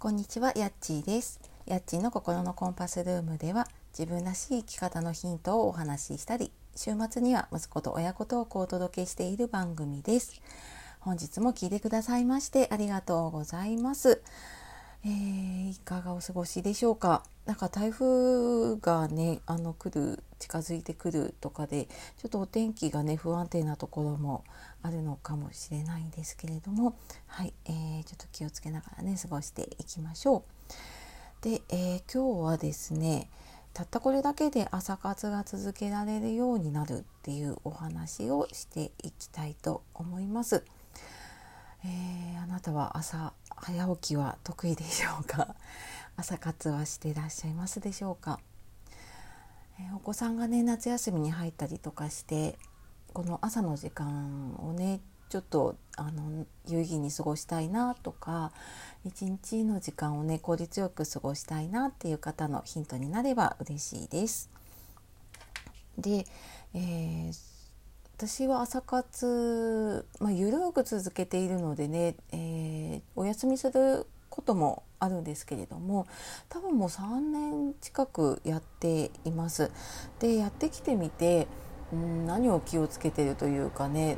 こんにちは、やっちーです。やっちーの心のコンパスルームでは自分らしい生き方のヒントをお話ししたり、週末には息子と親子トークをお届けしている番組です。本日も聞いてくださいましてありがとうございます。えーいかがお過ごしでしょうか？なんか台風がね、あの来る近づいてくるとかで、ちょっとお天気がね不安定なところもあるのかもしれないんですけれども、はい、えーちょっと気をつけながらね過ごしていきましょう。で、えー今日はですね、たったこれだけで朝活が続けられるようになるっていうお話をしていきたいと思います。えーあなたは朝早起きは得意でしょうか？朝活はしていらっしゃいますでしょうか、えーお子さんがね夏休みに入ったりとかしてこの朝の時間をねちょっとあの有意義に過ごしたいなとか一日の時間をね効率よく過ごしたいなっていう方のヒントになれば嬉しいです。で、えー私は朝活、まあ、ゆるく続けているのでね、えーお休みすることもあるんですけれども多分もう3年近くやっています。でやってきてみて、ん、何を気をつけてるというかね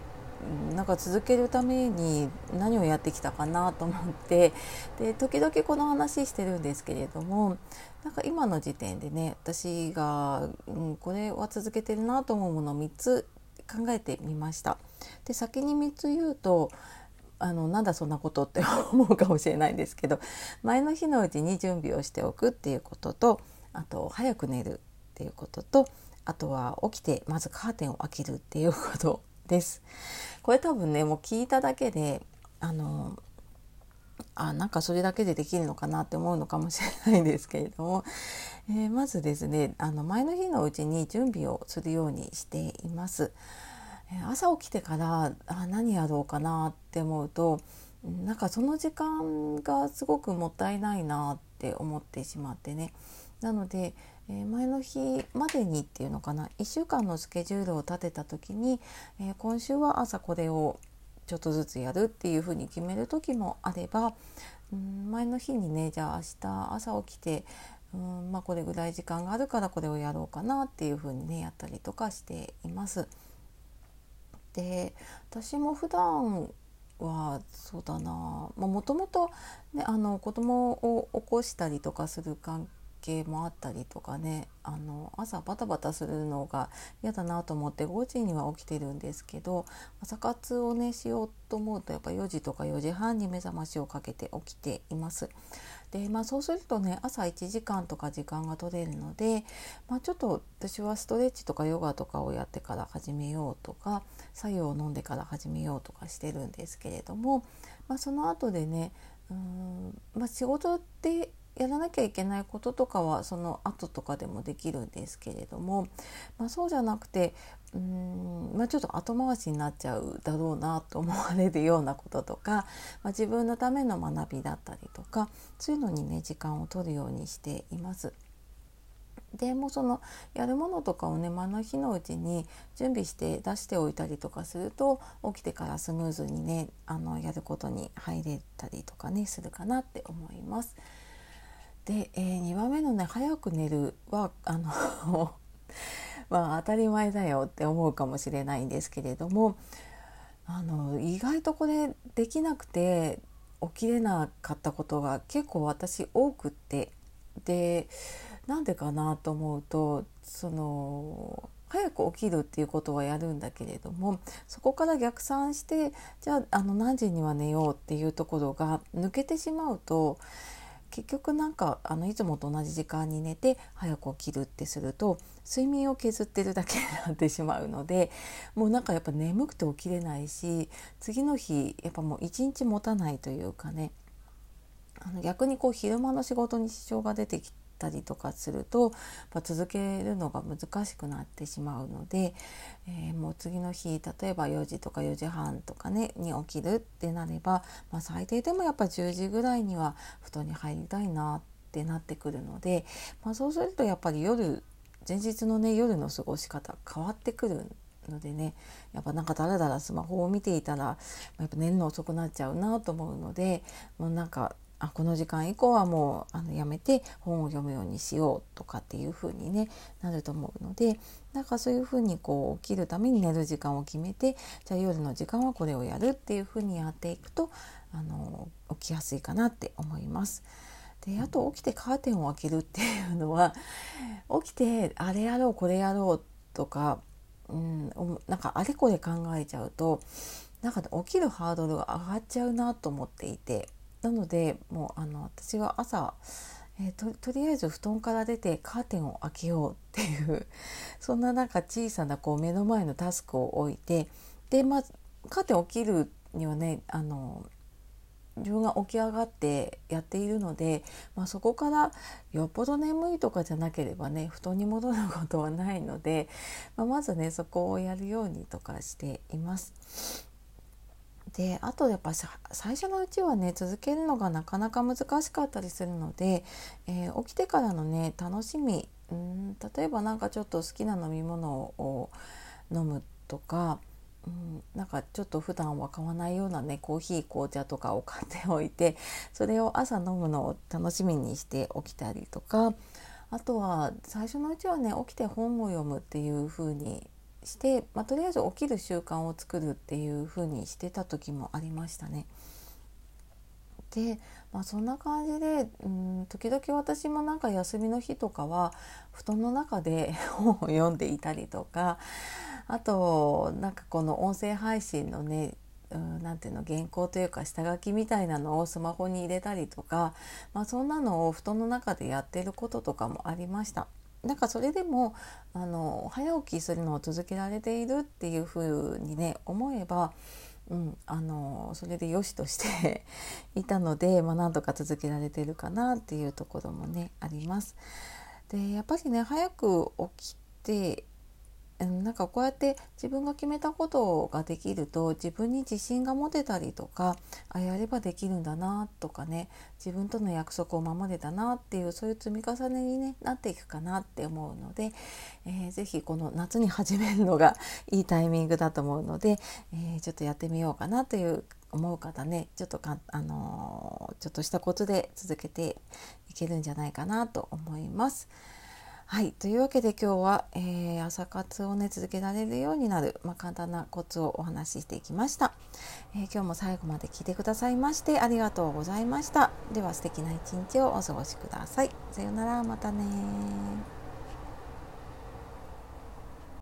うんなんか続けるために何をやってきたかなと思ってで時々この話してるんですけれどもなんか今の時点でね私が、うん、これは続けてるなと思うものを3つ考えてみました。で先に3つ言うとあのなんだそんなことって思うかもしれないんですけど 前の日のうちに準備をしておくっていうこととあと早く寝るっていうこととあとは起きてまずカーテンを開けるっていうことです。これ多分ねもう聞いただけであのあなんかそれだけでできるのかなって思うのかもしれないんですけれども、えーまずですねあの前の日のうちに準備をするようにしています。朝起きてからあ何やろうかなって思うとなんかその時間がすごくもったいないなって思ってしまってねなので、えー前の日までにっていうのかな1週間のスケジュールを立てた時に、えー今週は朝これをちょっとずつやるっていうふうに決める時もあれば、うん、前の日にねじゃあ明日朝起きて、うんまあ、これぐらい時間があるからこれをやろうかなっていうふうにねやったりとかしています。で私も普段はそうだなもともと子供を起こしたりとかする関係もあったりとかねあの朝バタバタするのが嫌だなと思って5時には起きてるんですけど朝活をねしようと思うとやっぱ4時とか4時半に目覚ましをかけて起きています。でまあ、そうするとね朝1時間とか時間が取れるので、まあ、ちょっと私はストレッチとかヨガとかをやってから始めようとか作用を飲んでから始めようとかしてるんですけれども、まあ、その後でねうーん、まあ、仕事ってやらなきゃいけないこととかはその後とかでもできるんですけれども、まあ、そうじゃなくてうん、まあ、ちょっと後回しになっちゃうだろうなと思われるようなこととか、まあ、自分のための学びだったりとかそういうのにね時間を取るようにしています。でもそのやるものとかをね前の日のうちに準備して出しておいたりとかすると起きてからスムーズにねあのやることに入れたりとかねするかなって思います。で、えー、2番目のね早く寝るはあの まあ当たり前だよって思うかもしれないんですけれどもあの意外とこれできなくて起きれなかったことが結構私多くってでなんでかなと思うとその早く起きるっていうことはやるんだけれどもそこから逆算してじゃああの何時には寝ようっていうところが抜けてしまうと結局なんかあのいつもと同じ時間に寝て早く起きるってすると睡眠を削ってるだけになってしまうので もうなんかやっぱ眠くて起きれないし次の日やっぱもう一日持たないというかね。あの逆にこう昼間の仕事に支障が出てきたりとかすると、まあ、続けるのが難しくなってしまうので、えーもう次の日例えば4時とか4時半とかねに起きるってなれば、まあ、最低でもやっぱ10時ぐらいには布団に入りたいなってなってくるので、まあ、そうするとやっぱり夜前日のね夜の過ごし方変わってくるのでねやっぱなんかだらだらスマホを見ていたらやっぱ寝るの遅くなっちゃうなと思うのでもうなんかあこの時間以降はもうあのやめて本を読むようにしようとかっていう風にねなると思うのでなんかそういう風にこう起きるために寝る時間を決めてじゃあ夜の時間はこれをやるっていう風にやっていくとあの起きやすいかなって思います。であと起きてカーテンを開けるっていうのは起きてあれやろうこれやろうとか、うん、なんかあれこれ考えちゃうとなんか起きるハードルが上がっちゃうなと思っていてなのでもうあの私は朝、えー、とりあえず布団から出てカーテンを開けようっていう そんななんか小さなこう目の前のタスクを置いてでまあカーテン起きるにはねあの自分が起き上がってやっているので、まあ、そこからよっぽど眠いとかじゃなければね布団に戻ることはないので、まあ、まずねそこをやるようにとかしています。であとやっぱ最初のうちはね続けるのがなかなか難しかったりするので、えー、起きてからのね楽しみうん例えば何かちょっと好きな飲み物を飲むとか、うん、なんかちょっと普段は買わないようなねコーヒー紅茶とかを買っておいてそれを朝飲むのを楽しみにして起きたりとかあとは最初のうちはね起きて本を読むっていう風にして、まあ、とりあえず起きる習慣を作るっていう風にしてた時もありましたね。で、まあ、そんな感じでうん時々私もなんか休みの日とかは布団の中で 本を読んでいたりとかあとなんかこの音声配信のね何ていうの原稿というか下書きみたいなのをスマホに入れたりとか、まあ、そんなのを布団の中でやってることとかもありました。なんかそれでもあの早起きするのを続けられているっていうふうにね思えば、うん、あのそれでよしとして いたので、まあ、なんとか続けられてるかなっていうところもねあります。でやっぱりね早く起きてなんかこうやって自分が決めたことができると自分に自信が持てたりとかあやればできるんだなとかね自分との約束を守れたなっていうそういう積み重ねに、ね、なっていくかなって思うので、えー、ぜひこの夏に始めるのが いいタイミングだと思うので、えー、ちょっとやってみようかなという思う方ねちょっとか、あのー、ちょっとしたコツで続けていけるんじゃないかなと思います。はい。というわけで今日は、えー、朝活をね続けられるようになる、まあ、簡単なコツをお話ししていきました、えー、今日も最後まで聞いてくださいましてありがとうございました。では素敵な一日をお過ごしください。さようなら。またね